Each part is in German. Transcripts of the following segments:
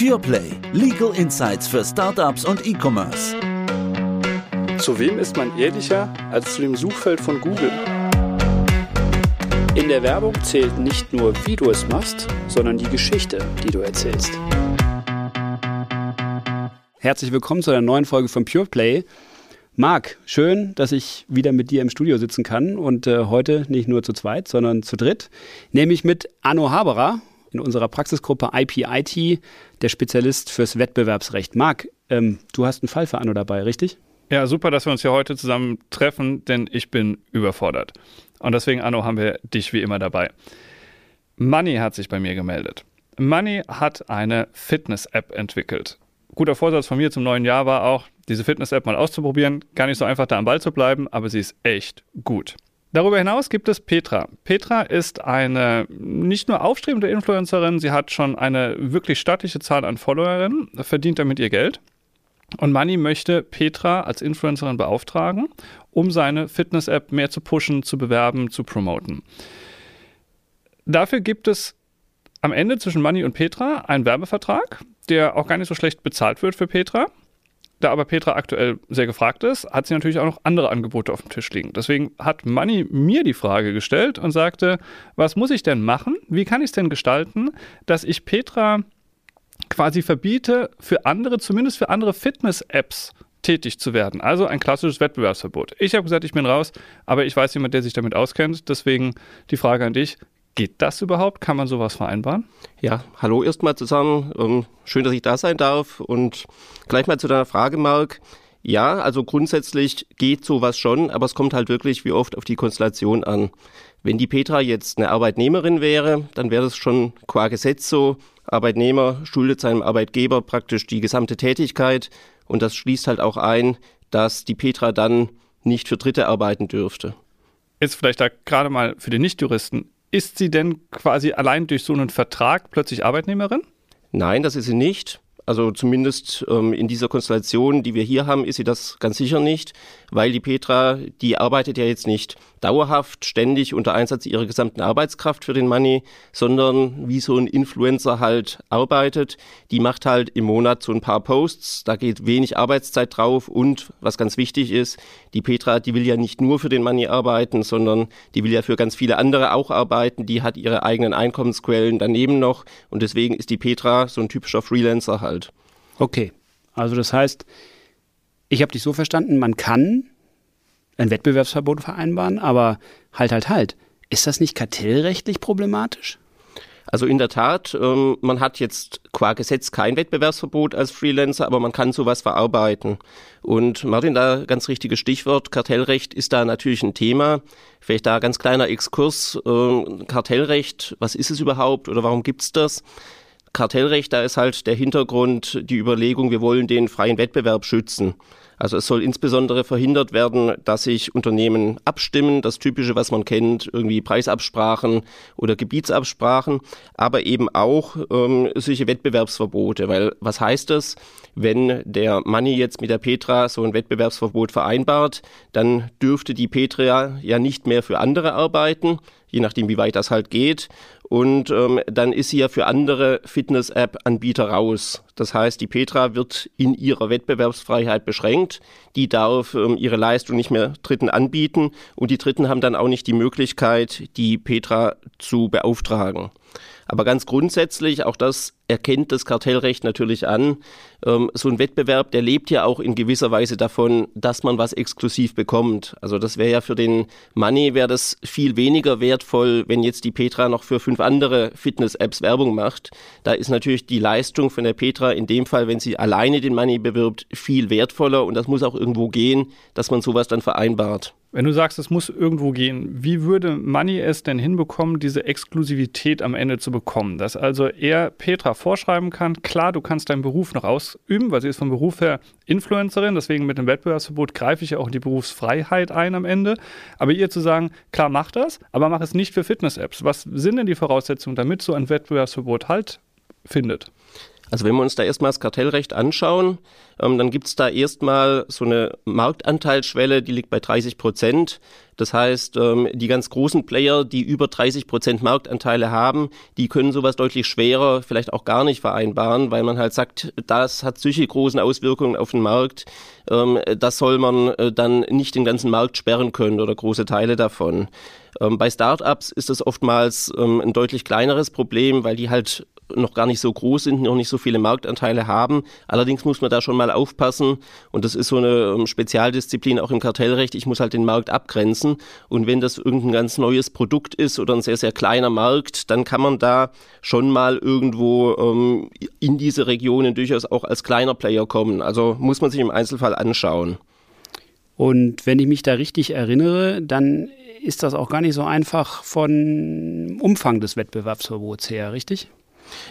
PurePlay. Legal Insights für Startups und E-Commerce. Zu wem ist man ehrlicher als zu dem Suchfeld von Google? In der Werbung zählt nicht nur, wie du es machst, sondern die Geschichte, die du erzählst. Herzlich willkommen zu einer neuen Folge von PurePlay. Marc, schön, dass ich wieder mit dir im Studio sitzen kann und äh, heute nicht nur zu zweit, sondern zu dritt, nämlich mit Anno Haberer in unserer Praxisgruppe IPIT, der Spezialist fürs Wettbewerbsrecht. Marc, ähm, du hast einen Fall für Anno dabei, richtig? Ja, super, dass wir uns hier heute zusammen treffen, denn ich bin überfordert. Und deswegen, Anno, haben wir dich wie immer dabei. Money hat sich bei mir gemeldet. Money hat eine Fitness-App entwickelt. Guter Vorsatz von mir zum neuen Jahr war auch, diese Fitness-App mal auszuprobieren. Gar nicht so einfach, da am Ball zu bleiben, aber sie ist echt gut. Darüber hinaus gibt es Petra. Petra ist eine nicht nur aufstrebende Influencerin, sie hat schon eine wirklich stattliche Zahl an Followerinnen, verdient damit ihr Geld. Und Money möchte Petra als Influencerin beauftragen, um seine Fitness-App mehr zu pushen, zu bewerben, zu promoten. Dafür gibt es am Ende zwischen Money und Petra einen Werbevertrag, der auch gar nicht so schlecht bezahlt wird für Petra. Da aber Petra aktuell sehr gefragt ist, hat sie natürlich auch noch andere Angebote auf dem Tisch liegen. Deswegen hat Money mir die Frage gestellt und sagte, was muss ich denn machen? Wie kann ich es denn gestalten, dass ich Petra quasi verbiete, für andere, zumindest für andere Fitness-Apps tätig zu werden. Also ein klassisches Wettbewerbsverbot. Ich habe gesagt, ich bin raus, aber ich weiß jemand, der sich damit auskennt. Deswegen die Frage an dich. Geht das überhaupt? Kann man sowas vereinbaren? Ja, hallo erstmal zusammen. Ähm, schön, dass ich da sein darf. Und gleich mal zu deiner Frage, Marc. Ja, also grundsätzlich geht sowas schon, aber es kommt halt wirklich wie oft auf die Konstellation an. Wenn die Petra jetzt eine Arbeitnehmerin wäre, dann wäre das schon qua Gesetz so. Arbeitnehmer schuldet seinem Arbeitgeber praktisch die gesamte Tätigkeit und das schließt halt auch ein, dass die Petra dann nicht für Dritte arbeiten dürfte. Ist vielleicht da gerade mal für den Nichtjuristen ist sie denn quasi allein durch so einen Vertrag plötzlich Arbeitnehmerin? Nein, das ist sie nicht. Also zumindest ähm, in dieser Konstellation, die wir hier haben, ist sie das ganz sicher nicht, weil die Petra, die arbeitet ja jetzt nicht dauerhaft, ständig unter Einsatz ihrer gesamten Arbeitskraft für den Money, sondern wie so ein Influencer halt arbeitet, die macht halt im Monat so ein paar Posts, da geht wenig Arbeitszeit drauf und was ganz wichtig ist, die Petra, die will ja nicht nur für den Money arbeiten, sondern die will ja für ganz viele andere auch arbeiten, die hat ihre eigenen Einkommensquellen daneben noch und deswegen ist die Petra so ein typischer Freelancer halt. Okay, also das heißt, ich habe dich so verstanden, man kann ein Wettbewerbsverbot vereinbaren, aber halt, halt, halt. Ist das nicht kartellrechtlich problematisch? Also in der Tat, ähm, man hat jetzt qua Gesetz kein Wettbewerbsverbot als Freelancer, aber man kann sowas verarbeiten. Und Martin, da ganz richtiges Stichwort, Kartellrecht ist da natürlich ein Thema. Vielleicht da ganz kleiner Exkurs. Äh, Kartellrecht, was ist es überhaupt oder warum gibt's das? Kartellrecht, da ist halt der Hintergrund die Überlegung, wir wollen den freien Wettbewerb schützen. Also es soll insbesondere verhindert werden, dass sich Unternehmen abstimmen, das Typische, was man kennt, irgendwie Preisabsprachen oder Gebietsabsprachen, aber eben auch ähm, solche Wettbewerbsverbote. Weil was heißt das, wenn der Money jetzt mit der Petra so ein Wettbewerbsverbot vereinbart, dann dürfte die Petra ja nicht mehr für andere arbeiten, je nachdem, wie weit das halt geht. Und ähm, dann ist sie ja für andere Fitness-App-Anbieter raus. Das heißt, die Petra wird in ihrer Wettbewerbsfreiheit beschränkt. Die darf ähm, ihre Leistung nicht mehr Dritten anbieten und die Dritten haben dann auch nicht die Möglichkeit, die Petra zu beauftragen. Aber ganz grundsätzlich, auch das erkennt das Kartellrecht natürlich an, ähm, so ein Wettbewerb, der lebt ja auch in gewisser Weise davon, dass man was exklusiv bekommt. Also das wäre ja für den Money, wäre das viel weniger wertvoll, wenn jetzt die Petra noch für fünf andere Fitness-Apps Werbung macht. Da ist natürlich die Leistung von der Petra in dem Fall, wenn sie alleine den Money bewirbt, viel wertvoller und das muss auch irgendwo gehen, dass man sowas dann vereinbart. Wenn du sagst, es muss irgendwo gehen, wie würde Money es denn hinbekommen, diese Exklusivität am Ende zu bekommen? Dass also er Petra vorschreiben kann, klar, du kannst deinen Beruf noch ausüben, weil sie ist vom Beruf her Influencerin, deswegen mit dem Wettbewerbsverbot greife ich ja auch in die Berufsfreiheit ein am Ende. Aber ihr zu sagen, klar, mach das, aber mach es nicht für Fitness-Apps. Was sind denn die Voraussetzungen, damit so ein Wettbewerbsverbot halt findet? Also wenn wir uns da erstmal das Kartellrecht anschauen, ähm, dann gibt es da erstmal so eine Marktanteilsschwelle, die liegt bei 30 Prozent. Das heißt, ähm, die ganz großen Player, die über 30 Prozent Marktanteile haben, die können sowas deutlich schwerer, vielleicht auch gar nicht vereinbaren, weil man halt sagt, das hat solche großen Auswirkungen auf den Markt, ähm, das soll man äh, dann nicht den ganzen Markt sperren können oder große Teile davon. Ähm, bei Startups ist das oftmals ähm, ein deutlich kleineres Problem, weil die halt noch gar nicht so groß sind, noch nicht so viele Marktanteile haben. Allerdings muss man da schon mal aufpassen und das ist so eine ähm, Spezialdisziplin auch im Kartellrecht. Ich muss halt den Markt abgrenzen und wenn das irgendein ganz neues Produkt ist oder ein sehr, sehr kleiner Markt, dann kann man da schon mal irgendwo ähm, in diese Regionen durchaus auch als kleiner Player kommen. Also muss man sich im Einzelfall anschauen. Und wenn ich mich da richtig erinnere, dann ist das auch gar nicht so einfach von Umfang des Wettbewerbsverbots her, richtig?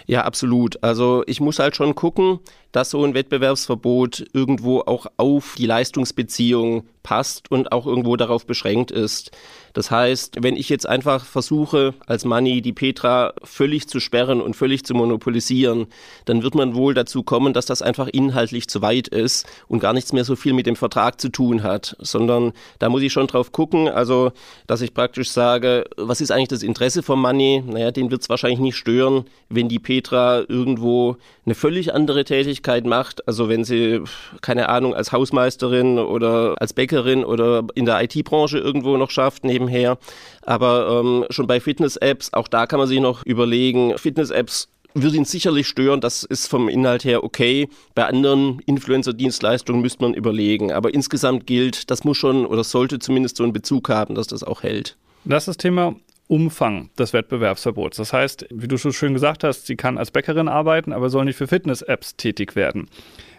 Ja, absolut. Also ich muss halt schon gucken, dass so ein Wettbewerbsverbot irgendwo auch auf die Leistungsbeziehung passt und auch irgendwo darauf beschränkt ist. Das heißt, wenn ich jetzt einfach versuche, als Money die Petra völlig zu sperren und völlig zu monopolisieren, dann wird man wohl dazu kommen, dass das einfach inhaltlich zu weit ist und gar nichts mehr so viel mit dem Vertrag zu tun hat, sondern da muss ich schon drauf gucken, also dass ich praktisch sage, was ist eigentlich das Interesse von Money? Naja, den wird es wahrscheinlich nicht stören, wenn die Petra irgendwo eine völlig andere Tätigkeit macht, also wenn sie, keine Ahnung, als Hausmeisterin oder als Bäckerin oder in der IT-Branche irgendwo noch schafft, nebenher. Aber ähm, schon bei Fitness-Apps, auch da kann man sich noch überlegen, Fitness-Apps würde ihn sicherlich stören, das ist vom Inhalt her okay. Bei anderen Influencer-Dienstleistungen müsste man überlegen. Aber insgesamt gilt, das muss schon oder sollte zumindest so einen Bezug haben, dass das auch hält. Das ist das Thema Umfang des Wettbewerbsverbots. Das heißt, wie du schon schön gesagt hast, sie kann als Bäckerin arbeiten, aber soll nicht für Fitness-Apps tätig werden.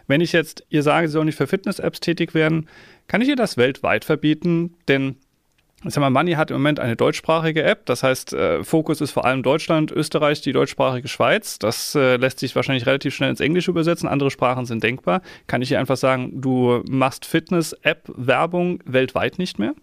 Wenn ich jetzt ihr sage, sie soll nicht für Fitness-Apps tätig werden, kann ich ihr das weltweit verbieten? Denn ich sag mal, Money hat im Moment eine deutschsprachige App. Das heißt, äh, Fokus ist vor allem Deutschland, Österreich, die deutschsprachige Schweiz. Das äh, lässt sich wahrscheinlich relativ schnell ins Englische übersetzen. Andere Sprachen sind denkbar. Kann ich hier einfach sagen, du machst Fitness-App-Werbung weltweit nicht mehr?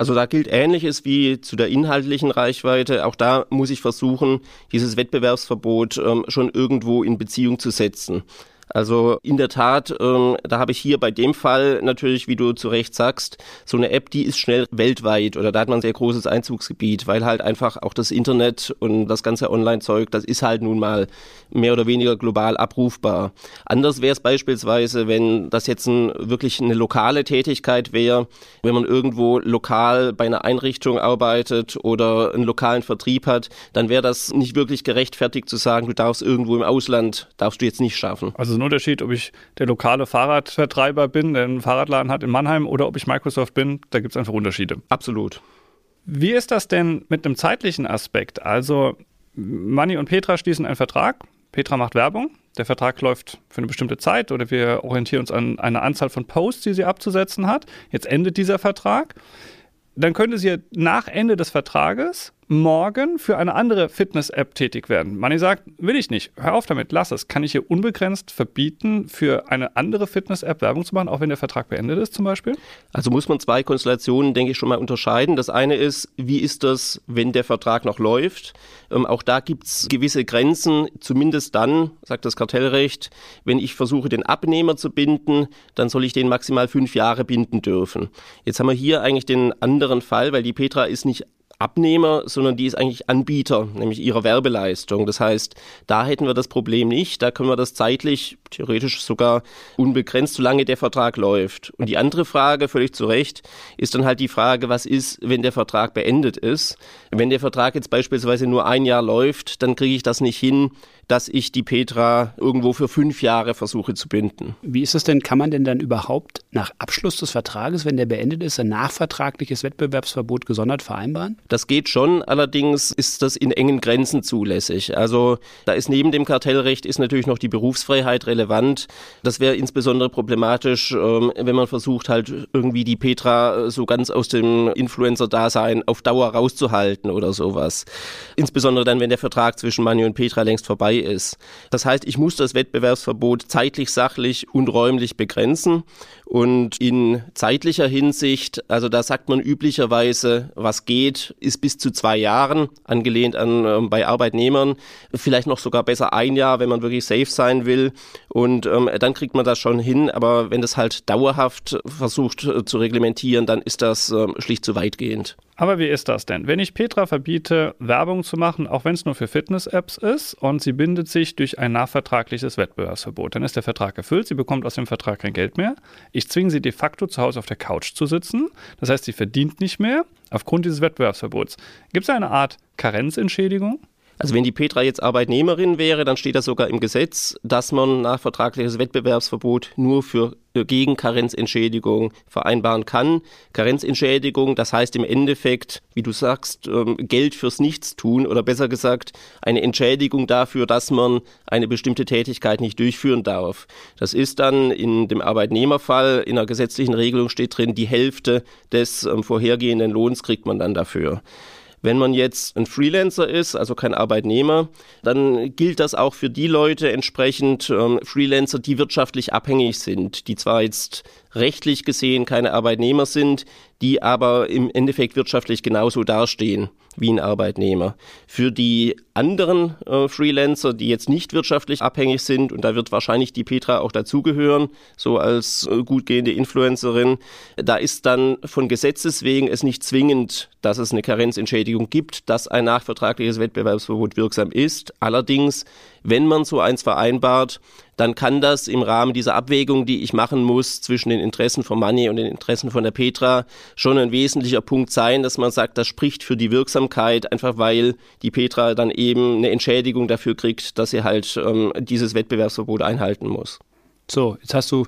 Also da gilt Ähnliches wie zu der inhaltlichen Reichweite. Auch da muss ich versuchen, dieses Wettbewerbsverbot ähm, schon irgendwo in Beziehung zu setzen. Also in der Tat, ähm, da habe ich hier bei dem Fall natürlich, wie du zu Recht sagst, so eine App, die ist schnell weltweit oder da hat man ein sehr großes Einzugsgebiet, weil halt einfach auch das Internet und das ganze Online-Zeug, das ist halt nun mal mehr oder weniger global abrufbar. Anders wäre es beispielsweise, wenn das jetzt ein, wirklich eine lokale Tätigkeit wäre, wenn man irgendwo lokal bei einer Einrichtung arbeitet oder einen lokalen Vertrieb hat, dann wäre das nicht wirklich gerechtfertigt zu sagen, du darfst irgendwo im Ausland, darfst du jetzt nicht schaffen. Also ein Unterschied, ob ich der lokale Fahrradvertreiber bin, der einen Fahrradladen hat in Mannheim oder ob ich Microsoft bin. Da gibt es einfach Unterschiede. Absolut. Wie ist das denn mit einem zeitlichen Aspekt? Also Manni und Petra schließen einen Vertrag. Petra macht Werbung. Der Vertrag läuft für eine bestimmte Zeit oder wir orientieren uns an eine Anzahl von Posts, die sie abzusetzen hat. Jetzt endet dieser Vertrag. Dann könnte sie nach Ende des Vertrages morgen für eine andere Fitness-App tätig werden. Manni sagt, will ich nicht, hör auf damit, lass es. Kann ich hier unbegrenzt verbieten, für eine andere Fitness-App Werbung zu machen, auch wenn der Vertrag beendet ist zum Beispiel? Also muss man zwei Konstellationen, denke ich, schon mal unterscheiden. Das eine ist, wie ist das, wenn der Vertrag noch läuft? Ähm, auch da gibt es gewisse Grenzen, zumindest dann, sagt das Kartellrecht, wenn ich versuche, den Abnehmer zu binden, dann soll ich den maximal fünf Jahre binden dürfen. Jetzt haben wir hier eigentlich den anderen Fall, weil die Petra ist nicht Abnehmer, sondern die ist eigentlich Anbieter, nämlich ihrer Werbeleistung. Das heißt, da hätten wir das Problem nicht. Da können wir das zeitlich, theoretisch sogar unbegrenzt, solange der Vertrag läuft. Und die andere Frage, völlig zu Recht, ist dann halt die Frage, was ist, wenn der Vertrag beendet ist? Wenn der Vertrag jetzt beispielsweise nur ein Jahr läuft, dann kriege ich das nicht hin, dass ich die Petra irgendwo für fünf Jahre versuche zu binden. Wie ist es denn, kann man denn dann überhaupt nach Abschluss des Vertrages, wenn der beendet ist, ein nachvertragliches Wettbewerbsverbot gesondert vereinbaren? Das geht schon, allerdings ist das in engen Grenzen zulässig. Also da ist neben dem Kartellrecht ist natürlich noch die Berufsfreiheit relevant. Das wäre insbesondere problematisch, ähm, wenn man versucht halt irgendwie die Petra so ganz aus dem Influencer-Dasein auf Dauer rauszuhalten oder sowas. Insbesondere dann, wenn der Vertrag zwischen Mani und Petra längst vorbei ist. Das heißt, ich muss das Wettbewerbsverbot zeitlich, sachlich und räumlich begrenzen Und in zeitlicher Hinsicht, also da sagt man üblicherweise, was geht, ist bis zu zwei Jahren, angelehnt an äh, bei Arbeitnehmern, vielleicht noch sogar besser ein Jahr, wenn man wirklich safe sein will. Und ähm, dann kriegt man das schon hin. Aber wenn das halt dauerhaft versucht äh, zu reglementieren, dann ist das äh, schlicht zu weitgehend. Aber wie ist das denn? Wenn ich Petra verbiete, Werbung zu machen, auch wenn es nur für Fitness-Apps ist, und sie bindet sich durch ein nachvertragliches Wettbewerbsverbot, dann ist der Vertrag erfüllt, sie bekommt aus dem Vertrag kein Geld mehr. Zwinge sie de facto zu Hause auf der Couch zu sitzen. Das heißt, sie verdient nicht mehr aufgrund dieses Wettbewerbsverbots. Gibt es eine Art Karenzentschädigung? Also wenn die Petra jetzt Arbeitnehmerin wäre, dann steht das sogar im Gesetz, dass man nach vertragliches Wettbewerbsverbot nur für äh, gegen Karenzentschädigung vereinbaren kann. Karenzentschädigung, das heißt im Endeffekt, wie du sagst, ähm, Geld fürs Nichtstun oder besser gesagt eine Entschädigung dafür, dass man eine bestimmte Tätigkeit nicht durchführen darf. Das ist dann in dem Arbeitnehmerfall in einer gesetzlichen Regelung steht drin, die Hälfte des ähm, vorhergehenden Lohns kriegt man dann dafür. Wenn man jetzt ein Freelancer ist, also kein Arbeitnehmer, dann gilt das auch für die Leute entsprechend, ähm, Freelancer, die wirtschaftlich abhängig sind, die zwar jetzt rechtlich gesehen keine Arbeitnehmer sind, die aber im Endeffekt wirtschaftlich genauso dastehen wie ein Arbeitnehmer. Für die anderen äh, Freelancer, die jetzt nicht wirtschaftlich abhängig sind, und da wird wahrscheinlich die Petra auch dazugehören, so als äh, gut gehende Influencerin, da ist dann von Gesetzes wegen es nicht zwingend, dass es eine Karenzentschädigung gibt, dass ein nachvertragliches Wettbewerbsverbot wirksam ist. Allerdings, wenn man so eins vereinbart, dann kann das im Rahmen dieser Abwägung, die ich machen muss zwischen den Interessen von Money und den Interessen von der Petra, schon ein wesentlicher Punkt sein, dass man sagt, das spricht für die Wirksamkeit, einfach weil die Petra dann eben eine Entschädigung dafür kriegt, dass sie halt ähm, dieses Wettbewerbsverbot einhalten muss. So, jetzt hast du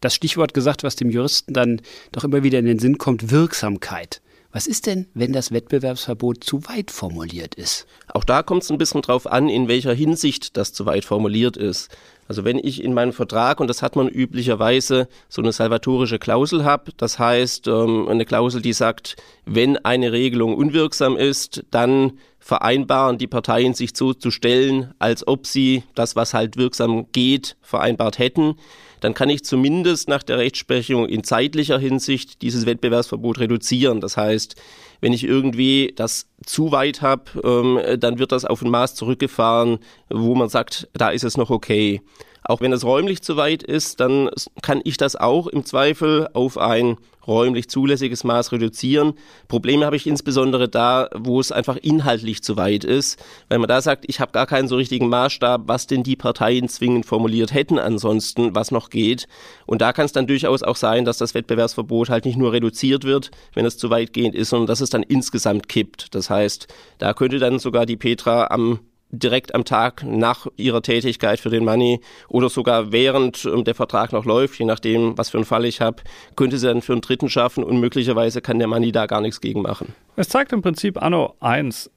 das Stichwort gesagt, was dem Juristen dann doch immer wieder in den Sinn kommt, Wirksamkeit. Was ist denn, wenn das Wettbewerbsverbot zu weit formuliert ist? Auch da kommt es ein bisschen drauf an, in welcher Hinsicht das zu weit formuliert ist. Also wenn ich in meinem Vertrag, und das hat man üblicherweise, so eine salvatorische Klausel habe, das heißt ähm, eine Klausel, die sagt, wenn eine Regelung unwirksam ist, dann vereinbaren die Parteien sich so zu stellen, als ob sie das, was halt wirksam geht, vereinbart hätten, dann kann ich zumindest nach der Rechtsprechung in zeitlicher Hinsicht dieses Wettbewerbsverbot reduzieren. Das heißt, wenn ich irgendwie das zu weit habe, ähm, dann wird das auf ein Maß zurückgefahren, wo man sagt, da ist es noch okay. Auch wenn es räumlich zu weit ist, dann kann ich das auch im Zweifel auf ein räumlich zulässiges Maß reduzieren. Probleme habe ich insbesondere da, wo es einfach inhaltlich zu weit ist, weil man da sagt, ich habe gar keinen so richtigen Maßstab, was denn die Parteien zwingend formuliert hätten ansonsten, was noch geht. Und da kann es dann durchaus auch sein, dass das Wettbewerbsverbot halt nicht nur reduziert wird, wenn es zu weitgehend ist, sondern dass es dann insgesamt kippt. Das heißt, da könnte dann sogar die Petra am direkt am Tag nach ihrer Tätigkeit für den Money oder sogar während ähm, der Vertrag noch läuft, je nachdem, was für einen Fall ich habe, könnte sie dann für einen Dritten schaffen und möglicherweise kann der Money da gar nichts gegen machen. Es zeigt im Prinzip Anno 1,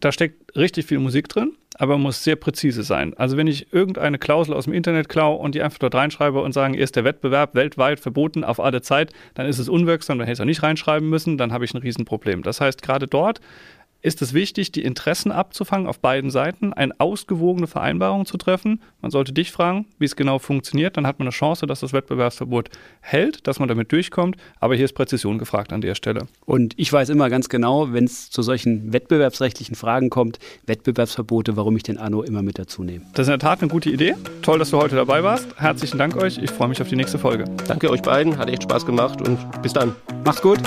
da steckt richtig viel Musik drin, aber muss sehr präzise sein. Also wenn ich irgendeine Klausel aus dem Internet klaue und die einfach dort reinschreibe und sagen, ist der Wettbewerb weltweit verboten auf alle Zeit, dann ist es unwirksam, dann hätte ich es auch nicht reinschreiben müssen, dann habe ich ein Riesenproblem. Das heißt, gerade dort ist es wichtig, die Interessen abzufangen auf beiden Seiten, eine ausgewogene Vereinbarung zu treffen. Man sollte dich fragen, wie es genau funktioniert. Dann hat man eine Chance, dass das Wettbewerbsverbot hält, dass man damit durchkommt. Aber hier ist Präzision gefragt an der Stelle. Und ich weiß immer ganz genau, wenn es zu solchen wettbewerbsrechtlichen Fragen kommt, Wettbewerbsverbote, warum ich den Anno immer mit dazu nehme. Das ist in der Tat eine gute Idee. Toll, dass du heute dabei warst. Herzlichen Dank euch. Ich freue mich auf die nächste Folge. Danke euch beiden. Hat echt Spaß gemacht und bis dann. Macht's gut.